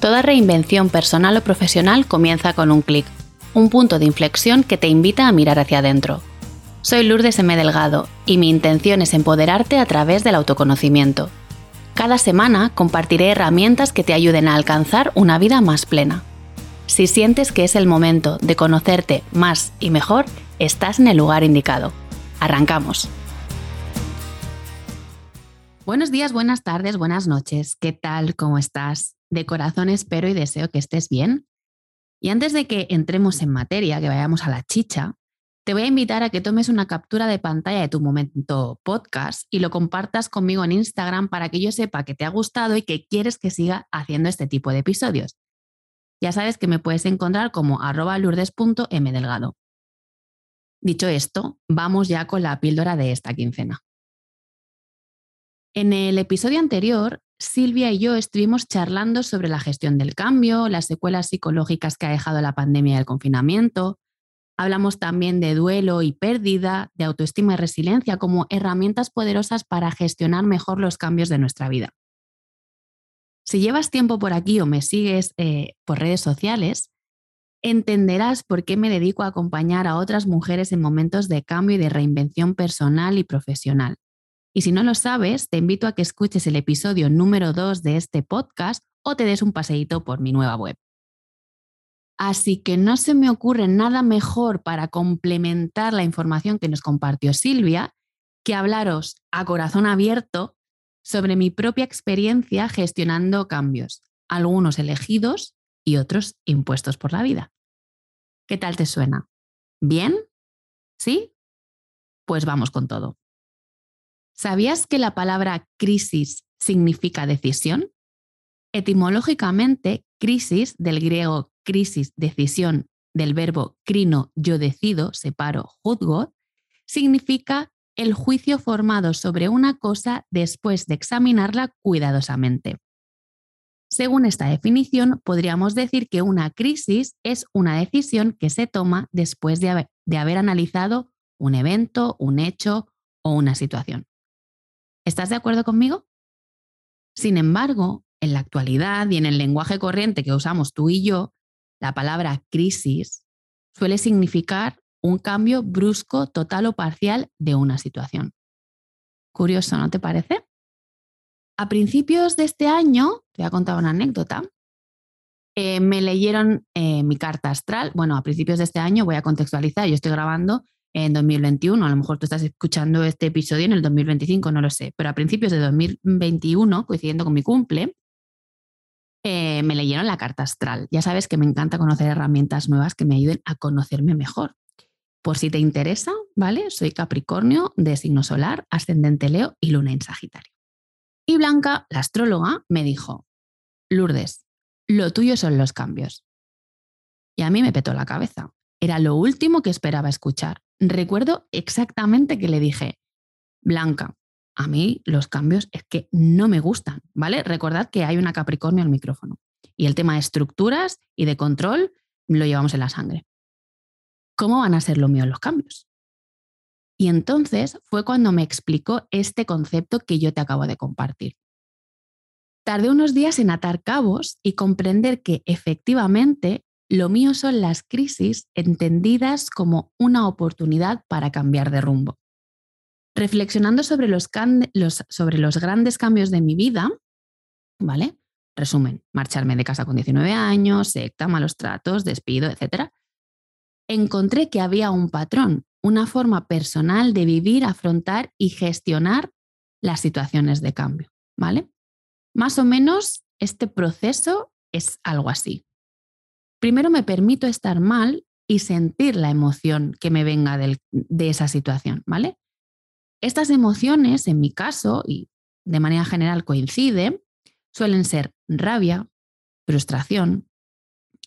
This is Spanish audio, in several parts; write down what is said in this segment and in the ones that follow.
Toda reinvención personal o profesional comienza con un clic, un punto de inflexión que te invita a mirar hacia adentro. Soy Lourdes M. Delgado y mi intención es empoderarte a través del autoconocimiento. Cada semana compartiré herramientas que te ayuden a alcanzar una vida más plena. Si sientes que es el momento de conocerte más y mejor, estás en el lugar indicado. Arrancamos. Buenos días, buenas tardes, buenas noches. ¿Qué tal? ¿Cómo estás? De corazón espero y deseo que estés bien. Y antes de que entremos en materia, que vayamos a la chicha, te voy a invitar a que tomes una captura de pantalla de tu momento podcast y lo compartas conmigo en Instagram para que yo sepa que te ha gustado y que quieres que siga haciendo este tipo de episodios. Ya sabes que me puedes encontrar como arroba lourdes.mdelgado. Dicho esto, vamos ya con la píldora de esta quincena. En el episodio anterior Silvia y yo estuvimos charlando sobre la gestión del cambio, las secuelas psicológicas que ha dejado la pandemia y el confinamiento. Hablamos también de duelo y pérdida, de autoestima y resiliencia como herramientas poderosas para gestionar mejor los cambios de nuestra vida. Si llevas tiempo por aquí o me sigues eh, por redes sociales, entenderás por qué me dedico a acompañar a otras mujeres en momentos de cambio y de reinvención personal y profesional. Y si no lo sabes, te invito a que escuches el episodio número 2 de este podcast o te des un paseíto por mi nueva web. Así que no se me ocurre nada mejor para complementar la información que nos compartió Silvia que hablaros a corazón abierto sobre mi propia experiencia gestionando cambios, algunos elegidos y otros impuestos por la vida. ¿Qué tal te suena? ¿Bien? ¿Sí? Pues vamos con todo. ¿Sabías que la palabra crisis significa decisión? Etimológicamente, crisis, del griego crisis, decisión, del verbo crino, yo decido, separo, juzgo, significa el juicio formado sobre una cosa después de examinarla cuidadosamente. Según esta definición, podríamos decir que una crisis es una decisión que se toma después de haber, de haber analizado un evento, un hecho o una situación. ¿Estás de acuerdo conmigo? Sin embargo, en la actualidad y en el lenguaje corriente que usamos tú y yo, la palabra crisis suele significar un cambio brusco, total o parcial de una situación. Curioso, ¿no te parece? A principios de este año, te voy a contar una anécdota, eh, me leyeron eh, mi carta astral. Bueno, a principios de este año voy a contextualizar, yo estoy grabando en 2021. A lo mejor tú estás escuchando este episodio en el 2025, no lo sé, pero a principios de 2021, coincidiendo con mi cumple, eh, me leyeron la carta astral. Ya sabes que me encanta conocer herramientas nuevas que me ayuden a conocerme mejor. Por si te interesa, ¿vale? Soy Capricornio de signo solar, ascendente Leo y luna en Sagitario. Y Blanca, la astróloga, me dijo, Lourdes, lo tuyo son los cambios. Y a mí me petó la cabeza. Era lo último que esperaba escuchar recuerdo exactamente que le dije, Blanca, a mí los cambios es que no me gustan, ¿vale? Recordad que hay una Capricornio al micrófono y el tema de estructuras y de control lo llevamos en la sangre. ¿Cómo van a ser lo mío los cambios? Y entonces fue cuando me explicó este concepto que yo te acabo de compartir. Tardé unos días en atar cabos y comprender que efectivamente lo mío son las crisis entendidas como una oportunidad para cambiar de rumbo. Reflexionando sobre los, sobre los grandes cambios de mi vida, ¿vale? Resumen, marcharme de casa con 19 años, secta, malos tratos, despido, etc. Encontré que había un patrón, una forma personal de vivir, afrontar y gestionar las situaciones de cambio, ¿vale? Más o menos este proceso es algo así. Primero me permito estar mal y sentir la emoción que me venga de esa situación, ¿vale? Estas emociones, en mi caso, y de manera general coincide, suelen ser rabia, frustración,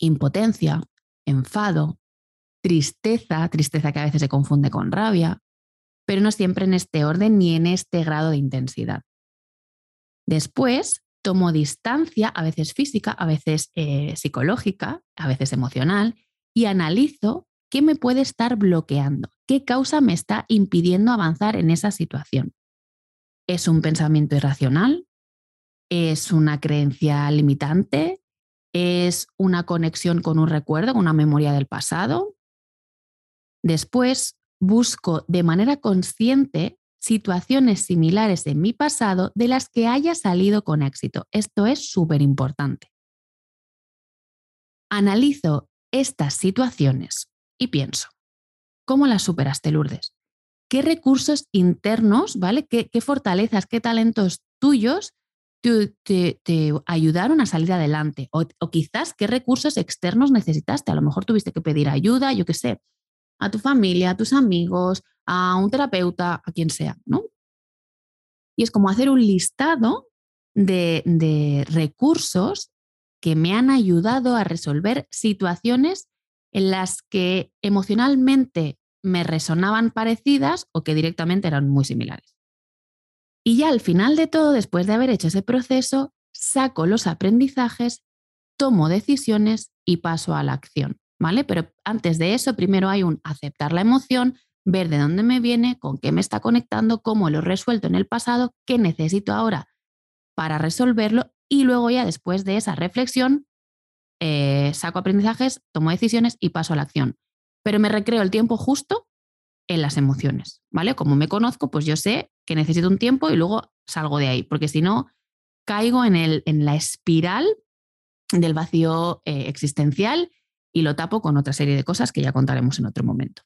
impotencia, enfado, tristeza, tristeza que a veces se confunde con rabia, pero no siempre en este orden ni en este grado de intensidad. Después tomo distancia, a veces física, a veces eh, psicológica, a veces emocional, y analizo qué me puede estar bloqueando, qué causa me está impidiendo avanzar en esa situación. ¿Es un pensamiento irracional? ¿Es una creencia limitante? es una conexión con un recuerdo, con una memoria del pasado. Después, busco de manera consciente situaciones similares en mi pasado de las que haya salido con éxito. Esto es súper importante. Analizo estas situaciones y pienso, ¿cómo las superaste, Lourdes? ¿Qué recursos internos, ¿vale? ¿Qué, fortalezas, qué talentos tuyos te, ayudaron a salir adelante? O, o, quizás qué recursos externos necesitaste. A lo mejor tuviste que pedir ayuda, yo qué sé, a tu familia, a tus amigos, a un terapeuta, a quien sea, ¿no? Y es como hacer un listado de, recursos que me han ayudado a resolver situaciones en las que emocionalmente me resonaban parecidas o que directamente eran muy similares. Y ya al final de todo, después de haber hecho ese proceso, saco los aprendizajes, tomo decisiones y paso a la acción, ¿vale? Pero antes de eso, primero hay un aceptar la emoción, ver de dónde me viene, con qué me está conectando, cómo lo he resuelto en el pasado, qué necesito ahora para resolverlo y luego ya después de esa reflexión eh, saco aprendizajes, tomo decisiones y paso a la acción. Pero me recreo el tiempo justo en las emociones, ¿vale? Como me conozco, pues yo sé que necesito un tiempo y luego salgo de ahí, porque si no, caigo en, el, en la espiral del vacío eh, existencial y lo tapo con otra serie de cosas que ya contaremos en otro momento.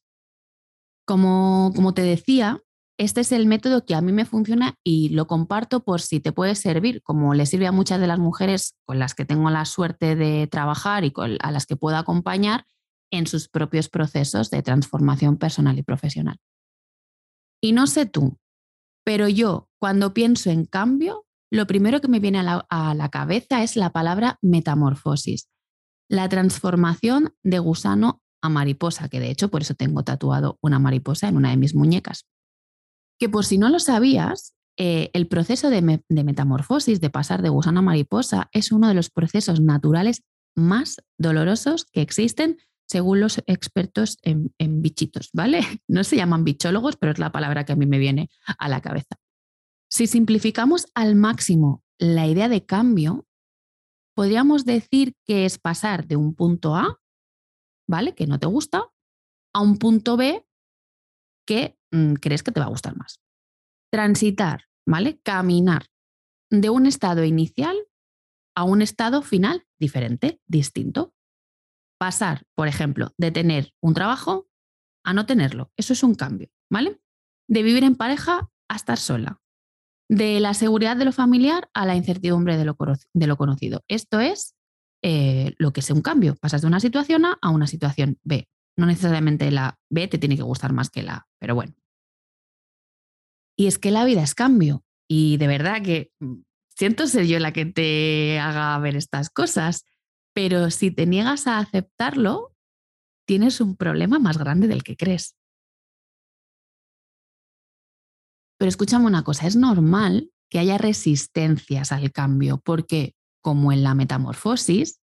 Como, te decía, este es el método que a mí me funciona y lo comparto por si te puede servir, como le sirve a muchas de las mujeres con las que tengo la suerte de trabajar y a las que puedo acompañar en sus propios procesos de transformación personal y profesional. Y no sé tú, pero yo cuando pienso en cambio, lo primero que me viene a la, a la cabeza es la palabra metamorfosis, la transformación de gusano mariposa, que de hecho por eso tengo tatuado una mariposa en una de mis muñecas. Que por si no lo sabías, eh, el proceso de, metamorfosis, de pasar de gusano a mariposa, es uno de los procesos naturales más dolorosos que existen según los expertos en, en, bichitos, ¿vale? No se llaman bichólogos, pero es la palabra que a mí me viene a la cabeza. Si simplificamos al máximo la idea de cambio, podríamos decir que es pasar de un punto A ¿vale? Que no te gusta, a un punto B que mm, crees que te va a gustar más. Transitar, ¿vale? Caminar de un estado inicial a un estado final diferente, distinto. Pasar, por ejemplo, de tener un trabajo a no tenerlo. Eso es un cambio, ¿vale? De vivir en pareja a estar sola. De la seguridad de lo familiar a la incertidumbre de lo, de lo conocido. Esto es eh, lo que es un cambio. Pasas de una situación A a una situación B. No necesariamente la B te tiene que gustar más que la A, pero bueno. Y es que la vida es cambio. Y de verdad que mm, siento ser yo la que te haga ver estas cosas, pero si te niegas a aceptarlo, tienes un problema más grande del que crees. Pero escúchame una cosa, es normal que haya resistencias al cambio, porque como en la metamorfosis,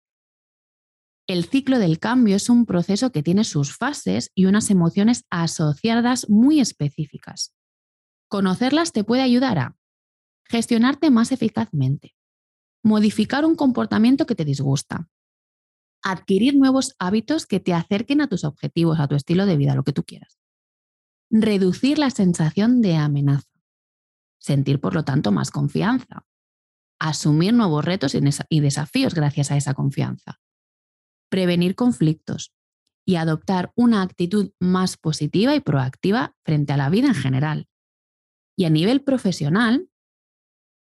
el ciclo del cambio es un proceso que tiene sus fases y unas emociones asociadas muy específicas. Conocerlas te puede ayudar a gestionarte más eficazmente, modificar un comportamiento que te disgusta, adquirir nuevos hábitos que te acerquen a tus objetivos, a tu estilo de vida, lo que tú quieras, reducir la sensación de amenaza, sentir por lo tanto más confianza, asumir nuevos retos y desafíos gracias a esa confianza, prevenir conflictos y adoptar una actitud más positiva y proactiva frente a la vida en general. Y a nivel profesional,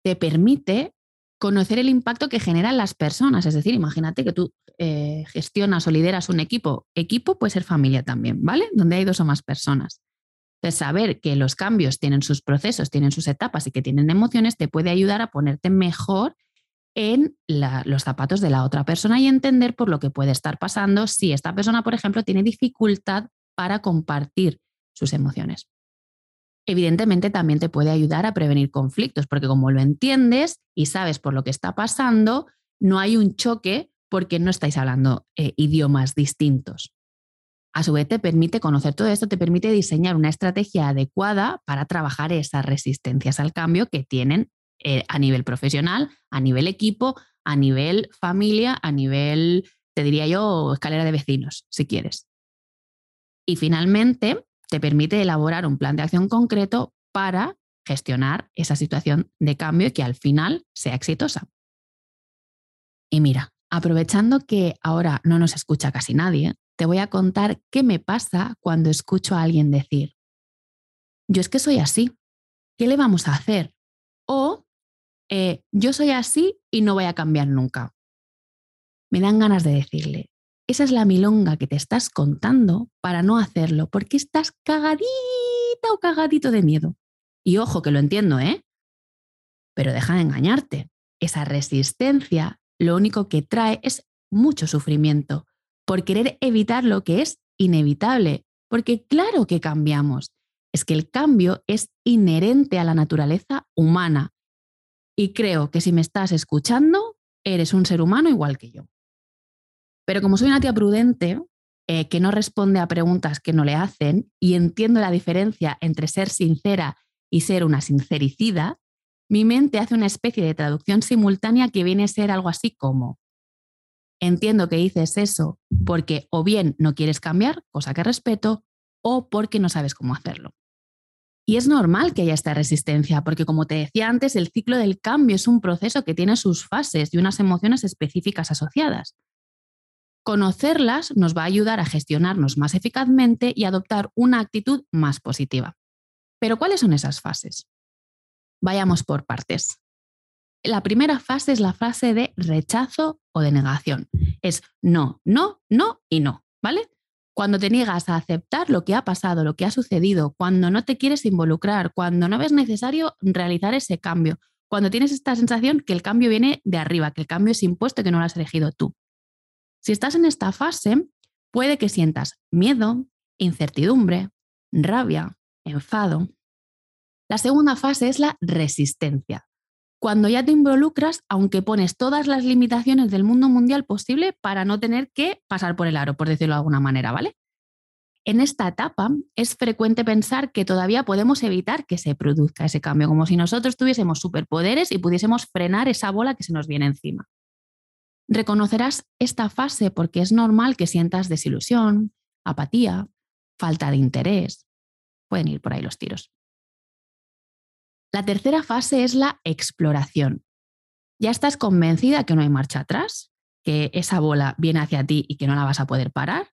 te permite conocer el impacto que generan las personas. Es decir, imagínate que tú eh, gestionas o lideras un equipo. Equipo puede ser familia también, ¿vale? Donde hay dos o más personas. Entonces, saber que los cambios tienen sus procesos, tienen sus etapas y que tienen emociones te puede ayudar a ponerte mejor en los zapatos de la otra persona y entender por lo que puede estar pasando si esta persona, por ejemplo, tiene dificultad para compartir sus emociones. Evidentemente también te puede ayudar a prevenir conflictos, porque como lo entiendes y sabes por lo que está pasando, no hay un choque porque no estáis hablando eh, idiomas distintos. A su vez, te permite conocer todo esto, te permite diseñar una estrategia adecuada para trabajar esas resistencias al cambio que tienen eh, a nivel profesional, a nivel equipo, a nivel familia, a nivel, te diría yo, escalera de vecinos, si quieres. Y finalmente, te permite elaborar un plan de acción concreto para gestionar esa situación de cambio y que al final sea exitosa. Y mira, aprovechando que ahora no nos escucha casi nadie, te voy a contar qué me pasa cuando escucho a alguien decir, yo es que soy así, ¿qué le vamos a hacer? O eh, yo soy así y no voy a cambiar nunca. Me dan ganas de decirle, esa es la milonga que te estás contando para no hacerlo, porque estás cagadita o cagadito de miedo. Y ojo que lo entiendo, ¿eh? Pero deja de engañarte. Esa resistencia lo único que trae es mucho sufrimiento por querer evitar lo que es inevitable, porque claro que cambiamos. Es que el cambio es inherente a la naturaleza humana. Y creo que si me estás escuchando, eres un ser humano igual que yo. Pero como soy una tía prudente, eh, que no responde a preguntas que no le hacen y entiendo la diferencia entre ser sincera y ser una sincericida, mi mente hace una especie de traducción simultánea que viene a ser algo así como, entiendo que dices eso porque o bien no quieres cambiar, cosa que respeto, o porque no sabes cómo hacerlo. Y es normal que haya esta resistencia, porque como te decía antes, el ciclo del cambio es un proceso que tiene sus fases y unas emociones específicas asociadas. Conocerlas nos va a ayudar a gestionarnos más eficazmente y adoptar una actitud más positiva. Pero ¿cuáles son esas fases? Vayamos por partes. La primera fase es la fase de rechazo o de negación. Es no, no, no y no, ¿vale? Cuando te niegas a aceptar lo que ha pasado, lo que ha sucedido, cuando no te quieres involucrar, cuando no ves necesario realizar ese cambio, cuando tienes esta sensación que el cambio viene de arriba, que el cambio es impuesto, que no lo has elegido tú. Si estás en esta fase, puede que sientas miedo, incertidumbre, rabia, enfado, la segunda fase es la resistencia. Cuando ya te involucras, aunque pones todas las limitaciones del mundo mundial posible para no tener que pasar por el aro, por decirlo de alguna manera, ¿vale? En esta etapa es frecuente pensar que todavía podemos evitar que se produzca ese cambio, como si nosotros tuviésemos superpoderes y pudiésemos frenar esa bola que se nos viene encima. Reconocerás esta fase porque es normal que sientas desilusión, apatía, falta de interés. Pueden ir por ahí los tiros. La tercera fase es la exploración. Ya estás convencida que no hay marcha atrás, que esa bola viene hacia ti y que no la vas a poder parar.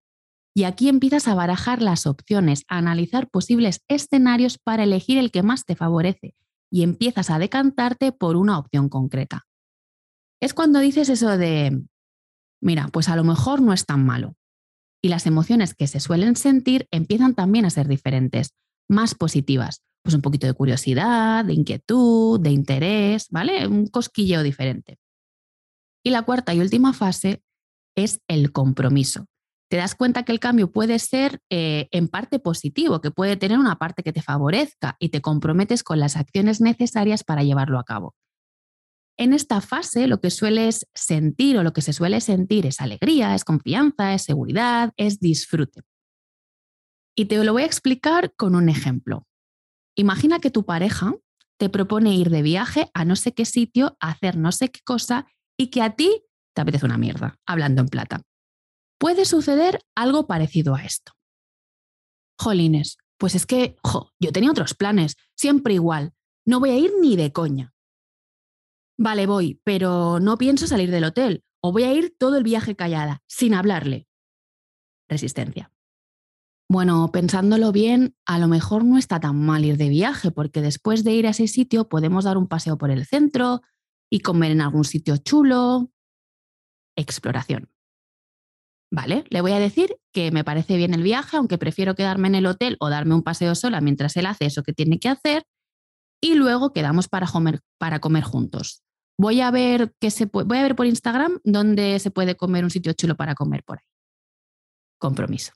Y aquí empiezas a barajar las opciones, a analizar posibles escenarios para elegir el que más te favorece y empiezas a decantarte por una opción concreta. Es cuando dices eso de, mira, pues a lo mejor no es tan malo. Y las emociones que se suelen sentir empiezan también a ser diferentes, más positivas, pues un poquito de curiosidad, de inquietud, de interés, ¿vale? Un cosquilleo diferente. Y la cuarta y última fase es el compromiso. Te das cuenta que el cambio puede ser eh, en parte positivo, que puede tener una parte que te favorezca y te comprometes con las acciones necesarias para llevarlo a cabo. En esta fase lo que sueles sentir o lo que se suele sentir es alegría, es confianza, es seguridad, es disfrute. Y te lo voy a explicar con un ejemplo. Imagina que tu pareja te propone ir de viaje a no sé qué sitio, a hacer no sé qué cosa y que a ti te apetece una mierda, hablando en plata. Puede suceder algo parecido a esto. Jolines, pues es que, yo tenía otros planes, siempre igual, no voy a ir ni de coña. Vale, voy, pero no pienso salir del hotel, o voy a ir todo el viaje callada, sin hablarle. Resistencia. Bueno, pensándolo bien, a lo mejor no está tan mal ir de viaje, porque después de ir a ese sitio podemos dar un paseo por el centro y comer en algún sitio chulo. Exploración. Vale, le voy a decir que me parece bien el viaje, aunque prefiero quedarme en el hotel o darme un paseo sola mientras él hace eso que tiene que hacer, y luego quedamos para comer, para comer juntos. Voy a ver qué se voy a ver por Instagram dónde se puede comer un sitio chulo para comer por ahí. Compromiso.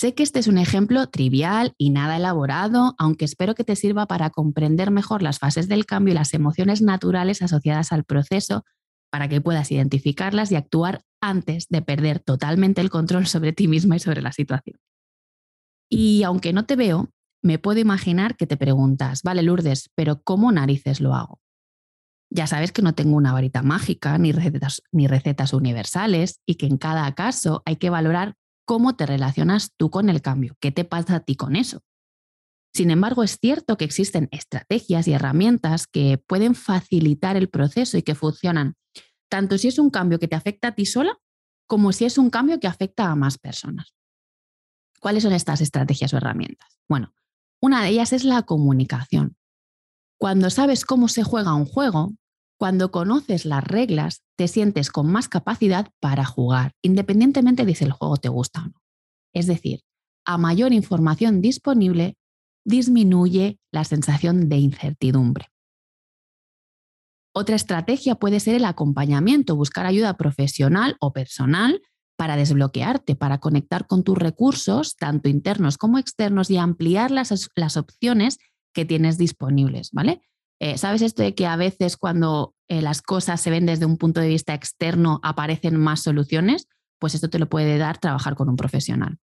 Sé que este es un ejemplo trivial y nada elaborado, aunque espero que te sirva para comprender mejor las fases del cambio y las emociones naturales asociadas al proceso para que puedas identificarlas y actuar antes de perder totalmente el control sobre ti misma y sobre la situación. Y aunque no te veo, me puedo imaginar que te preguntas, vale Lourdes, pero ¿cómo narices lo hago? Ya sabes que no tengo una varita mágica ni recetas, ni recetas universales y que en cada caso hay que valorar cómo te relacionas tú con el cambio, qué te pasa a ti con eso. Sin embargo, es cierto que existen estrategias y herramientas que pueden facilitar el proceso y que funcionan tanto si es un cambio que te afecta a ti sola como si es un cambio que afecta a más personas. ¿Cuáles son estas estrategias o herramientas? Bueno, una de ellas es la comunicación. Cuando sabes cómo se juega un juego, cuando conoces las reglas, te sientes con más capacidad para jugar, independientemente de si el juego te gusta o no. Es decir, a mayor información disponible, disminuye la sensación de incertidumbre. Otra estrategia puede ser el acompañamiento, buscar ayuda profesional o personal para desbloquearte, para conectar con tus recursos, tanto internos como externos, y ampliar las, las opciones que tienes disponibles, ¿vale? Eh, ¿Sabes esto de que a veces cuando eh, las cosas se ven desde un punto de vista externo aparecen más soluciones? Pues esto te lo puede dar trabajar con un profesional.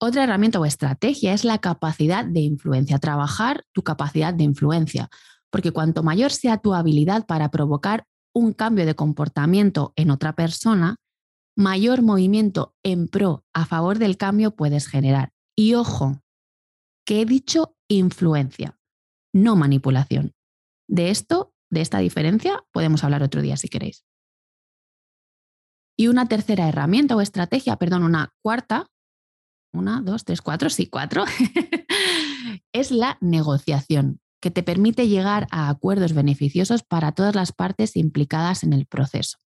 Otra herramienta o estrategia es la capacidad de influencia, trabajar tu capacidad de influencia, porque cuanto mayor sea tu habilidad para provocar un cambio de comportamiento en otra persona, mayor movimiento en pro a favor del cambio puedes generar. Y ojo, que he dicho influencia, no manipulación. De esto, de esta diferencia, podemos hablar otro día si queréis. Y una tercera herramienta o estrategia, perdón, una cuarta, una, dos, tres, cuatro, sí, cuatro, es la negociación, que te permite llegar a acuerdos beneficiosos para todas las partes implicadas en el proceso.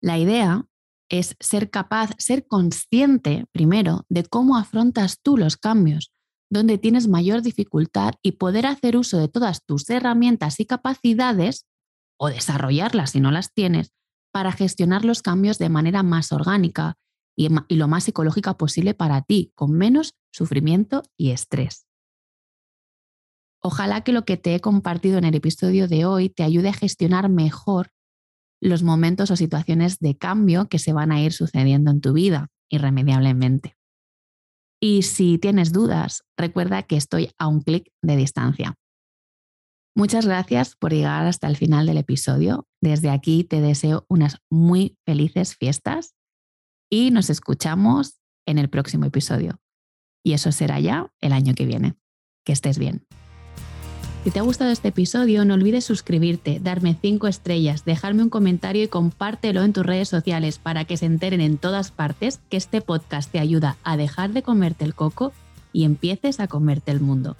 La idea es ser capaz, ser consciente primero de cómo afrontas tú los cambios, donde tienes mayor dificultad y poder hacer uso de todas tus herramientas y capacidades o desarrollarlas si no las tienes para gestionar los cambios de manera más orgánica y, lo más psicológica posible para ti, con menos sufrimiento y estrés. Ojalá que lo que te he compartido en el episodio de hoy te ayude a gestionar mejor los momentos o situaciones de cambio que se van a ir sucediendo en tu vida irremediablemente. Y si tienes dudas, recuerda que estoy a un clic de distancia. Muchas gracias por llegar hasta el final del episodio. Desde aquí te deseo unas muy felices fiestas y nos escuchamos en el próximo episodio. Y eso será ya el año que viene. Que estés bien. Si te ha gustado este episodio, no olvides suscribirte, darme 5 estrellas, dejarme un comentario y compártelo en tus redes sociales para que se enteren en todas partes que este podcast te ayuda a dejar de comerte el coco y empieces a comerte el mundo.